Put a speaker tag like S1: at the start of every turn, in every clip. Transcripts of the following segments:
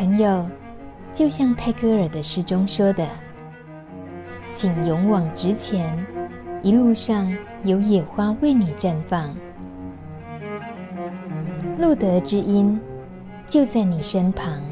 S1: 朋友，就像泰戈尔的诗中说的：“请勇往直前，一路上有野花为你绽放。”路德之音就在你身旁。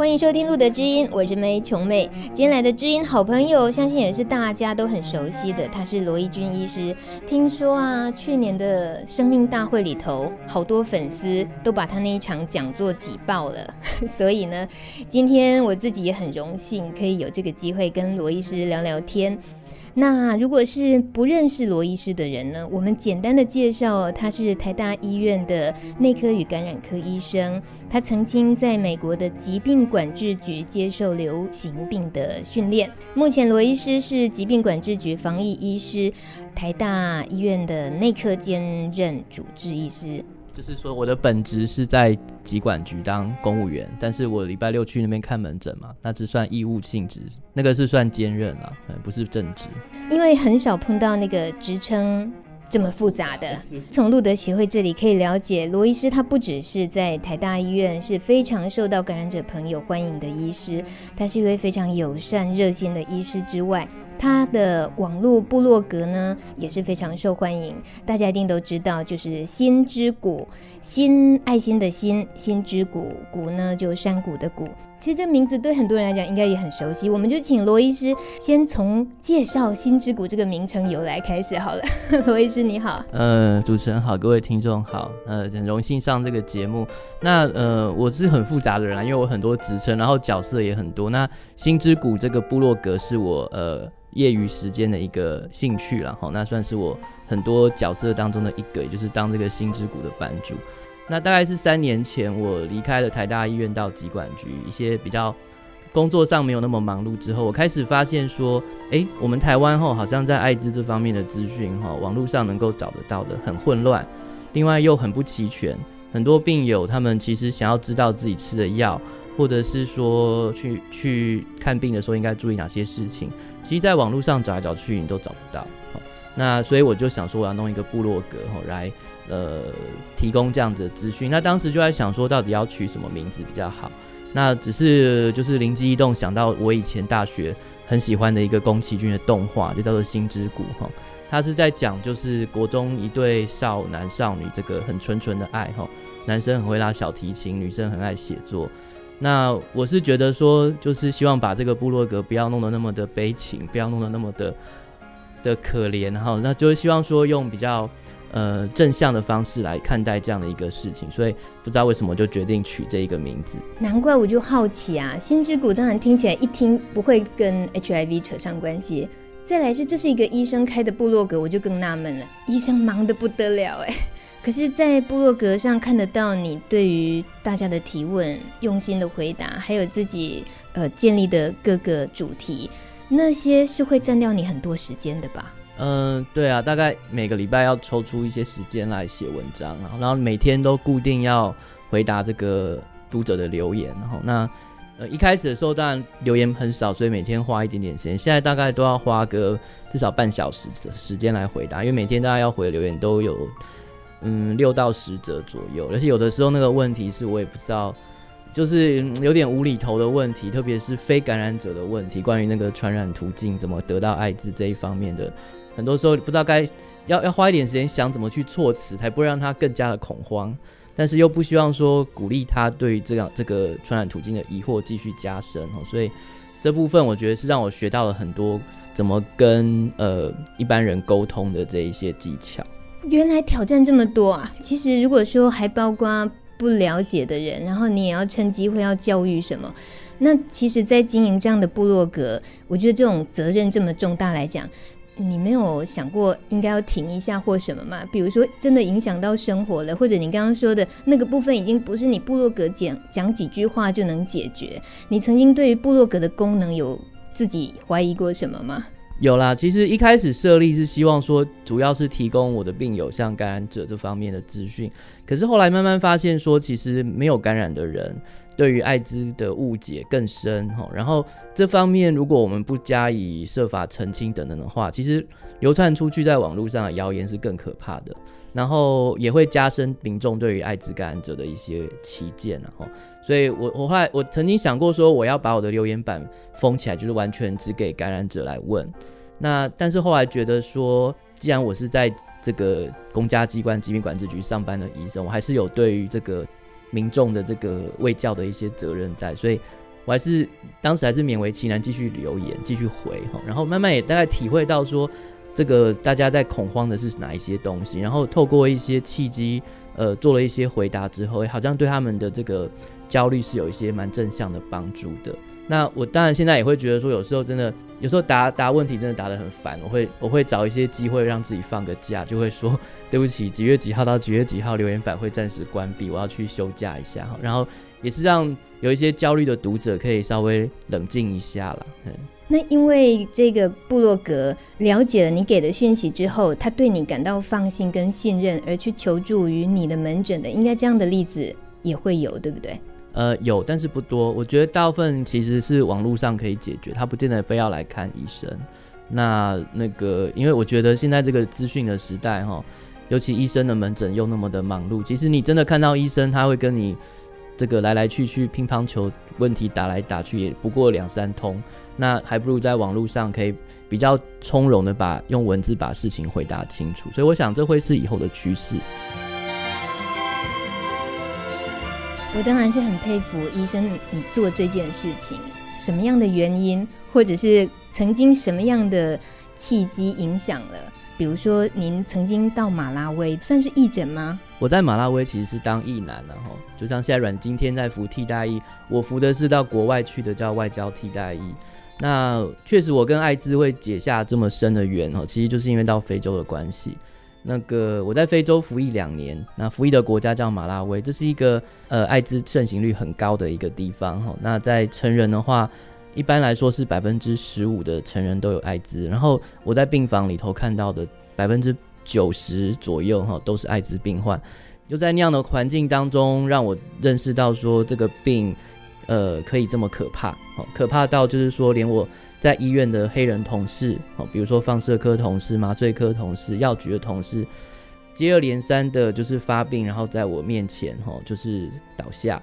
S1: 欢迎收听《路德知音》，我是梅琼妹。今天来的知音好朋友，相信也是大家都很熟悉的，他是罗一钧医师。听说啊，去年的生命大会里头，好多粉丝都把他那一场讲座挤爆了。所以呢，今天我自己也很荣幸，可以有这个机会跟罗医师聊聊天。那如果是不认识罗医师的人呢，我们简单的介绍，他是台大医院的内科与感染科医生，他曾经在美国的疾病管制局接受流行病的训练。目前罗医师是疾病管制局防疫医师，台大医院的内科兼任主治医师。
S2: 就是说，我的本职是在疾管局当公务员，但是我礼拜六去那边看门诊嘛，那只算义务性质，那个是算兼任啊，不是正职。
S1: 因为很少碰到那个职称这么复杂的。从路德协会这里可以了解，罗医师他不只是在台大医院是非常受到感染者朋友欢迎的医师，他是一位非常友善热心的医师之外。他的网络部落格呢也是非常受欢迎，大家一定都知道，就是心之谷，心爱心的心，心之谷，谷呢就山谷的谷。其实这名字对很多人来讲应该也很熟悉，我们就请罗医师先从介绍心之谷这个名称由来开始好了。罗医师你好，
S2: 呃，主持人好，各位听众好，呃，很荣幸上这个节目。那呃，我是很复杂的人啊，因为我很多职称，然后角色也很多。那心之谷这个部落格是我呃。业余时间的一个兴趣，然后那算是我很多角色当中的一个，也就是当这个心之谷的版主。那大概是三年前，我离开了台大医院到疾管局，一些比较工作上没有那么忙碌之后，我开始发现说，哎、我们台湾吼好像在艾滋这方面的资讯哈，网络上能够找得到的很混乱，另外又很不齐全，很多病友他们其实想要知道自己吃的药。或者是说去去看病的时候应该注意哪些事情，其实在网络上找来找去你都找不到。那所以我就想说我要弄一个部落格吼来呃提供这样子的资讯。那当时就在想说到底要取什么名字比较好。那只是就是灵机一动想到我以前大学很喜欢的一个宫崎骏的动画，就叫做《心之谷》哈。他是在讲就是国中一对少男少女这个很纯纯的爱哈，男生很会拉小提琴，女生很爱写作。那我是觉得说，就是希望把这个部落格不要弄得那么的悲情，不要弄得那么的的可怜哈。那就是希望说用比较呃正向的方式来看待这样的一个事情，所以不知道为什么就决定取这一个名字。
S1: 难怪我就好奇啊，心之谷当然听起来一听不会跟 HIV 扯上关系。再来是这是一个医生开的部落格，我就更纳闷了，医生忙得不得了哎。可是，在部落格上看得到你对于大家的提问用心的回答，还有自己呃建立的各个主题，那些是会占掉你很多时间的吧？
S2: 嗯、对啊，大概每个礼拜要抽出一些时间来写文章，然后然后每天都固定要回答这个读者的留言，然后那呃一开始的时候当然留言很少，所以每天花一点点时间，现在大概都要花个至少半小时的时间来回答，因为每天大家要回的留言都有。嗯，六到十折左右，而且有的时候那个问题是我也不知道，就是有点无厘头的问题，特别是非感染者的问题，关于那个传染途径怎么得到艾滋这一方面的，很多时候不知道该要要花一点时间想怎么去措辞，才不会让他更加的恐慌，但是又不希望说鼓励他对这样这个传染途径的疑惑继续加深哦，所以这部分我觉得是让我学到了很多怎么跟呃一般人沟通的这一些技巧。
S1: 原来挑战这么多啊！其实如果说还包括不了解的人，然后你也要趁机会要教育什么，那其实，在经营这样的部落格，我觉得这种责任这么重大来讲，你没有想过应该要停一下或什么吗？比如说真的影响到生活了，或者你刚刚说的那个部分已经不是你部落格讲讲几句话就能解决。你曾经对于部落格的功能有自己怀疑过什么吗？
S2: 有啦，其实一开始设立是希望说，主要是提供我的病友像感染者这方面的资讯。可是后来慢慢发现说，其实没有感染的人对于艾滋的误解更深哈。然后这方面如果我们不加以设法澄清等等的话，其实流窜出去在网络上的谣言是更可怕的。然后也会加深民众对于艾滋感染者的一些歧见，然后，所以我我后来我曾经想过说，我要把我的留言板封起来，就是完全只给感染者来问。那但是后来觉得说，既然我是在这个公家机关疾病管制局上班的医生，我还是有对于这个民众的这个卫教的一些责任在，所以我还是当时还是勉为其难继续留言，继续回哈，然后慢慢也大概体会到说。这个大家在恐慌的是哪一些东西？然后透过一些契机，呃，做了一些回答之后，好像对他们的这个焦虑是有一些蛮正向的帮助的。那我当然现在也会觉得说，有时候真的，有时候答答问题真的答得很烦，我会我会找一些机会让自己放个假，就会说对不起，几月几号到几月几号留言板会暂时关闭，我要去休假一下。然后也是让有一些焦虑的读者可以稍微冷静一下了。嗯。
S1: 那因为这个部落格了解了你给的讯息之后，他对你感到放心跟信任，而去求助于你的门诊的，应该这样的例子也会有，对不对？
S2: 呃，有，但是不多。我觉得大部分其实是网络上可以解决，他不见得非要来看医生。那那个，因为我觉得现在这个资讯的时代，哈，尤其医生的门诊又那么的忙碌，其实你真的看到医生，他会跟你这个来来去去乒乓球问题打来打去，也不过两三通。那还不如在网络上可以比较从容的把用文字把事情回答清楚，所以我想这会是以后的趋势。
S1: 我当然是很佩服医生你做这件事情，什么样的原因，或者是曾经什么样的契机影响了？比如说您曾经到马拉威算是义诊吗？
S2: 我在马拉威其实是当义男，然后就像现在阮经天在服替代役，我服的是到国外去的叫外交替代役。那确实，我跟艾滋会结下这么深的缘哦，其实就是因为到非洲的关系。那个我在非洲服役两年，那服役的国家叫马拉威，这是一个呃艾滋盛行率很高的一个地方哈。那在成人的话，一般来说是百分之十五的成人都有艾滋，然后我在病房里头看到的百分之九十左右哈都是艾滋病患，就在那样的环境当中，让我认识到说这个病。呃，可以这么可怕，可怕到就是说，连我在医院的黑人同事，哦比如说放射科同事、麻醉科同事、药局的同事，接二连三的就是发病，然后在我面前，就是倒下。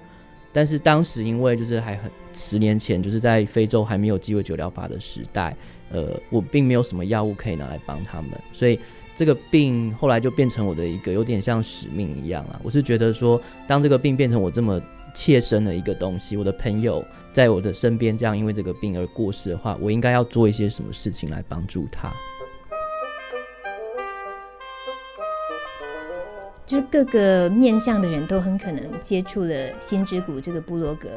S2: 但是当时因为就是还很十年前，就是在非洲还没有鸡尾酒疗法的时代，呃，我并没有什么药物可以拿来帮他们，所以这个病后来就变成我的一个有点像使命一样啊。我是觉得说，当这个病变成我这么。切身的一个东西，我的朋友在我的身边，这样因为这个病而过世的话，我应该要做一些什么事情来帮助他？
S1: 就各个面向的人都很可能接触了心之谷这个部落格。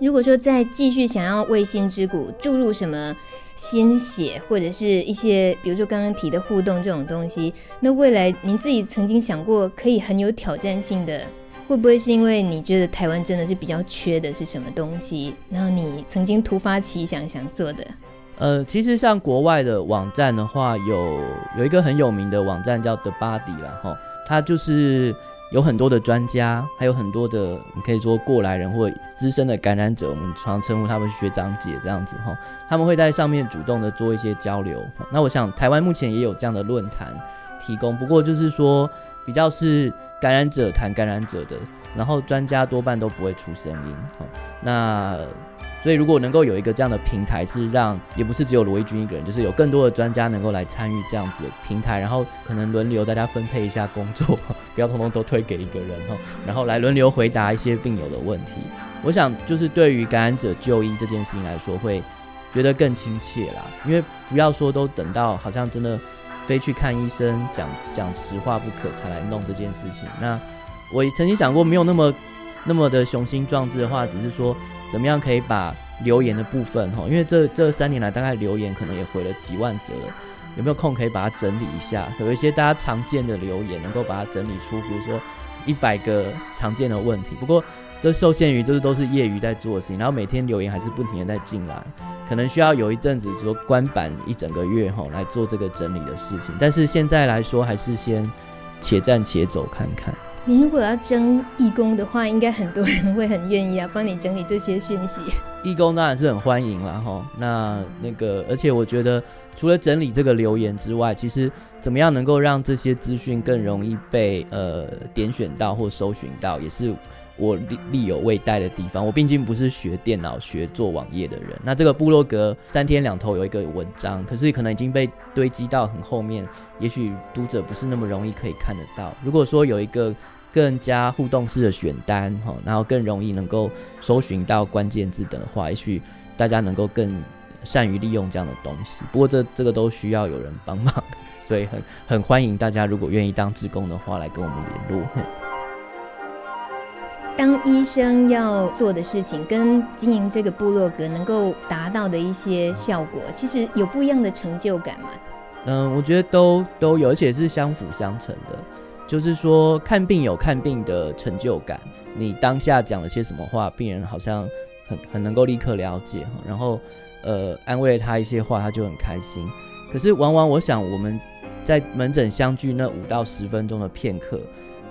S1: 如果说再继续想要为心之谷注入什么心血，或者是一些比如说刚刚提的互动这种东西，那未来您自己曾经想过可以很有挑战性的？会不会是因为你觉得台湾真的是比较缺的是什么东西？然后你曾经突发奇想想做的？
S2: 呃，其实像国外的网站的话，有有一个很有名的网站叫 The Body 啦，哈，它就是有很多的专家，还有很多的你可以说过来人或资深的感染者，我们常称呼他们学长姐这样子哈，他们会在上面主动的做一些交流。那我想台湾目前也有这样的论坛提供，不过就是说比较是。感染者谈感染者的，然后专家多半都不会出声音。好，那所以如果能够有一个这样的平台，是让也不是只有罗一军一个人，就是有更多的专家能够来参与这样子的平台，然后可能轮流大家分配一下工作，不要通通都推给一个人哈，然后来轮流回答一些病友的问题。我想就是对于感染者就医这件事情来说，会觉得更亲切啦，因为不要说都等到好像真的。非去看医生，讲讲实话不可，才来弄这件事情。那我曾经想过，没有那么那么的雄心壮志的话，只是说怎么样可以把留言的部分哈，因为这这三年来大概留言可能也回了几万则了，有没有空可以把它整理一下？有一些大家常见的留言，能够把它整理出，比如说一百个常见的问题。不过这受限于就是都是业余在做的事情，然后每天留言还是不停的在进来。可能需要有一阵子，说关板一整个月吼，来做这个整理的事情。但是现在来说，还是先且战且走看看。
S1: 你如果要征义工的话，应该很多人会很愿意啊，帮你整理这些讯息。
S2: 义工当然是很欢迎啦吼。那那个，而且我觉得，除了整理这个留言之外，其实怎么样能够让这些资讯更容易被呃点选到或搜寻到，也是我力力有未逮的地方。我毕竟不是学电脑、学做网页的人。那这个部落格三天两头有一个文章，可是可能已经被堆积到很后面，也许读者不是那么容易可以看得到。如果说有一个更加互动式的选单，哈，然后更容易能够搜寻到关键字的话，也许大家能够更善于利用这样的东西。不过这这个都需要有人帮忙，所以很很欢迎大家如果愿意当志工的话，来跟我们联络。
S1: 当医生要做的事情，跟经营这个部落格能够达到的一些效果，其实有不一样的成就感吗？
S2: 嗯，我觉得都都有，而且是相辅相成的。就是说，看病有看病的成就感。你当下讲了些什么话，病人好像很很能够立刻了解，然后呃安慰他一些话，他就很开心。可是往往我想，我们在门诊相聚那五到十分钟的片刻，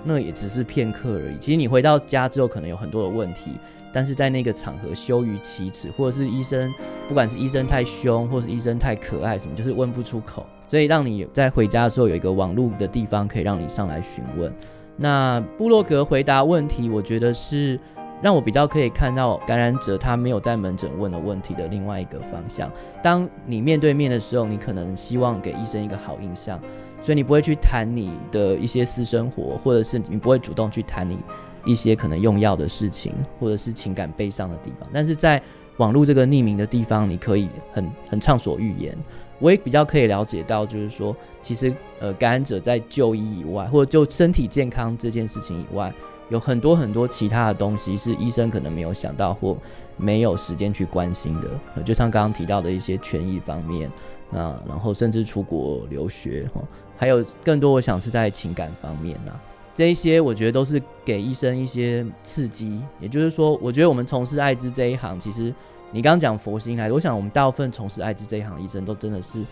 S2: 那也只是片刻而已。其实你回到家之后，可能有很多的问题，但是在那个场合羞于启齿，或者是医生，不管是医生太凶，或是医生太可爱，什么就是问不出口。所以让你在回家的时候有一个网络的地方可以让你上来询问。那布洛格回答问题，我觉得是让我比较可以看到感染者他没有在门诊问的问题的另外一个方向。当你面对面的时候，你可能希望给医生一个好印象，所以你不会去谈你的一些私生活，或者是你不会主动去谈你一些可能用药的事情，或者是情感悲伤的地方。但是在网络这个匿名的地方，你可以很很畅所欲言。我也比较可以了解到，就是说，其实呃，感染者在就医以外，或者就身体健康这件事情以外，有很多很多其他的东西是医生可能没有想到或没有时间去关心的。就像刚刚提到的一些权益方面啊，然后甚至出国留学哈，还有更多我想是在情感方面啊，这一些我觉得都是给医生一些刺激。也就是说，我觉得我们从事艾滋这一行，其实。你刚刚讲佛心来，我想我们大部分从事艾滋这一行医生都真的是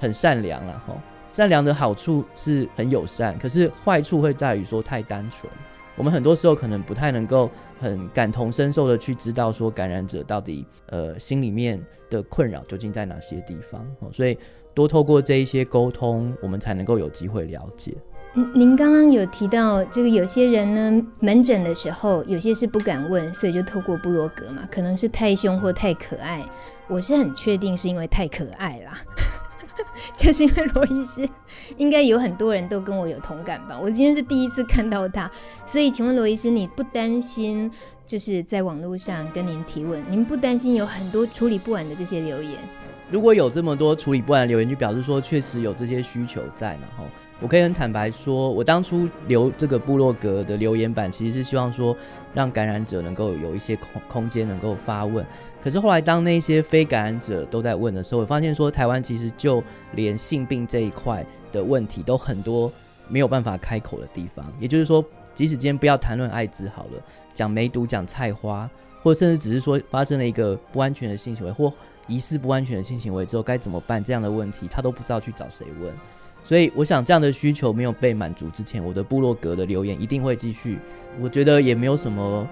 S2: 很善良了哈。善良的好处是很友善，可是坏处会在于说太单纯。我们很多时候可能不太能够很感同身受的去知道说感染者到底呃心里面的困扰究竟在哪些地方。所以多透过这一些沟通，我们才能够有机会了解。
S1: 您刚刚有提到这个，有些人呢，门诊的时候有些是不敢问，所以就透过部落格嘛，可能是太凶或太可爱。我是很确定是因为太可爱啦，就是因为罗医师应该有很多人都跟我有同感吧。我今天是第一次看到他，所以请问罗医师，你不担心就是在网络上跟您提问，您不担心有很多处理不完的这些留言？
S2: 如果有这么多处理不完的留言，就表示说确实有这些需求在嘛，吼。我可以很坦白说，我当初留这个部落格的留言板，其实是希望说，让感染者能够有一些空空间能够发问。可是后来，当那些非感染者都在问的时候，我发现说，台湾其实就连性病这一块的问题都很多没有办法开口的地方。也就是说，即使今天不要谈论艾滋好了，讲梅毒、讲菜花，或甚至只是说发生了一个不安全的性行为或疑似不安全的性行为之后该怎么办这样的问题，他都不知道去找谁问。所以我想，这样的需求没有被满足之前，我的部落格的留言一定会继续。我觉得也没有什么，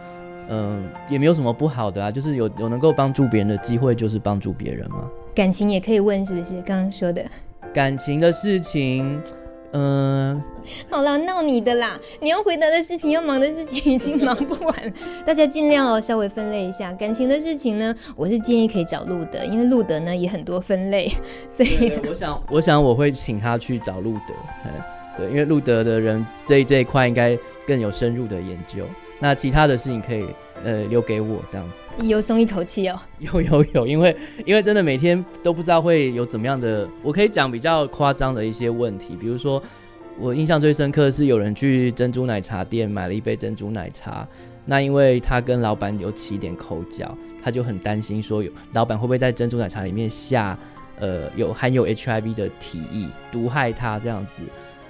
S2: 嗯，也没有什么不好的啊，就是有有能够帮助别人的机会，就是帮助别人嘛。
S1: 感情也可以问，是不是？刚刚说的
S2: 感情的事情。嗯，
S1: 好啦，闹你的啦！你要回答的事情，要忙的事情已经忙不完，大家尽量哦，稍微分类一下。感情的事情呢，我是建议可以找路德，因为路德呢也很多分类，所以
S2: 对对对，我想，我想我会请他去找路德，对，因为路德的人对这一块应该更有深入的研究。那其他的事情可以呃留给我这样子，
S1: 有松一口气哦。
S2: 有有有，因为因为真的每天都不知道会有怎么样的，我可以讲比较夸张的一些问题，比如说我印象最深刻的是有人去珍珠奶茶店买了一杯珍珠奶茶，那因为他跟老板有起点口角，他就很担心说有老板会不会在珍珠奶茶里面下呃有含有 HIV 的提议毒害他这样子。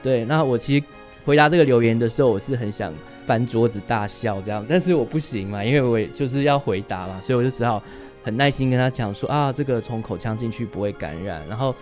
S2: 对，那我其实回答这个留言的时候，我是很想。翻桌子大笑这样，但是我不行嘛，因为我就是要回答嘛，所以我就只好很耐心跟他讲说啊，这个从口腔进去不会感染，然后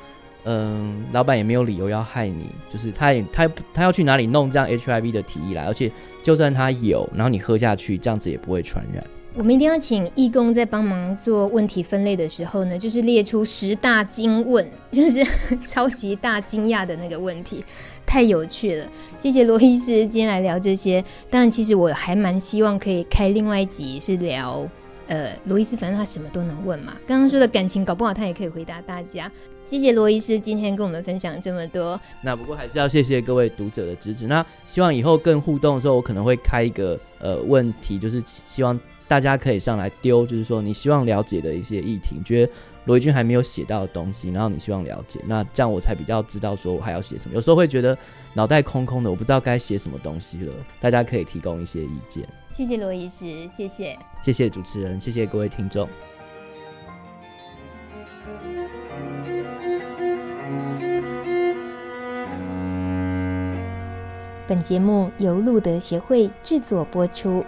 S2: 嗯，老板也没有理由要害你，就是他也他他要去哪里弄这样 HIV 的体液来，而且就算他有，然后你喝下去，这样子也不会传染。
S1: 我们一定要请义工在帮忙做问题分类的时候呢，就是列出十大惊问，就是超级大惊讶的那个问题，太有趣了。谢谢罗医师今天来聊这些，当然其实我还蛮希望可以开另外一集是聊。呃，罗医师，反正他什么都能问嘛。刚刚说的感情，搞不好他也可以回答大家。谢谢罗医师今天跟我们分享这么多。
S2: 那不过还是要谢谢各位读者的支持。那希望以后更互动的时候，我可能会开一个呃问题，就是希望大家可以上来丢，就是说你希望了解的一些议题，觉得罗怡君还没有写到的东西，然后你希望了解，那这样我才比较知道说我还要写什么。有时候会觉得脑袋空空的，我不知道该写什么东西了。大家可以提供一些意见。
S1: 谢谢罗医师，谢谢，
S2: 谢谢主持人，谢谢各位听众。
S1: 本节目由路德协会制作播出。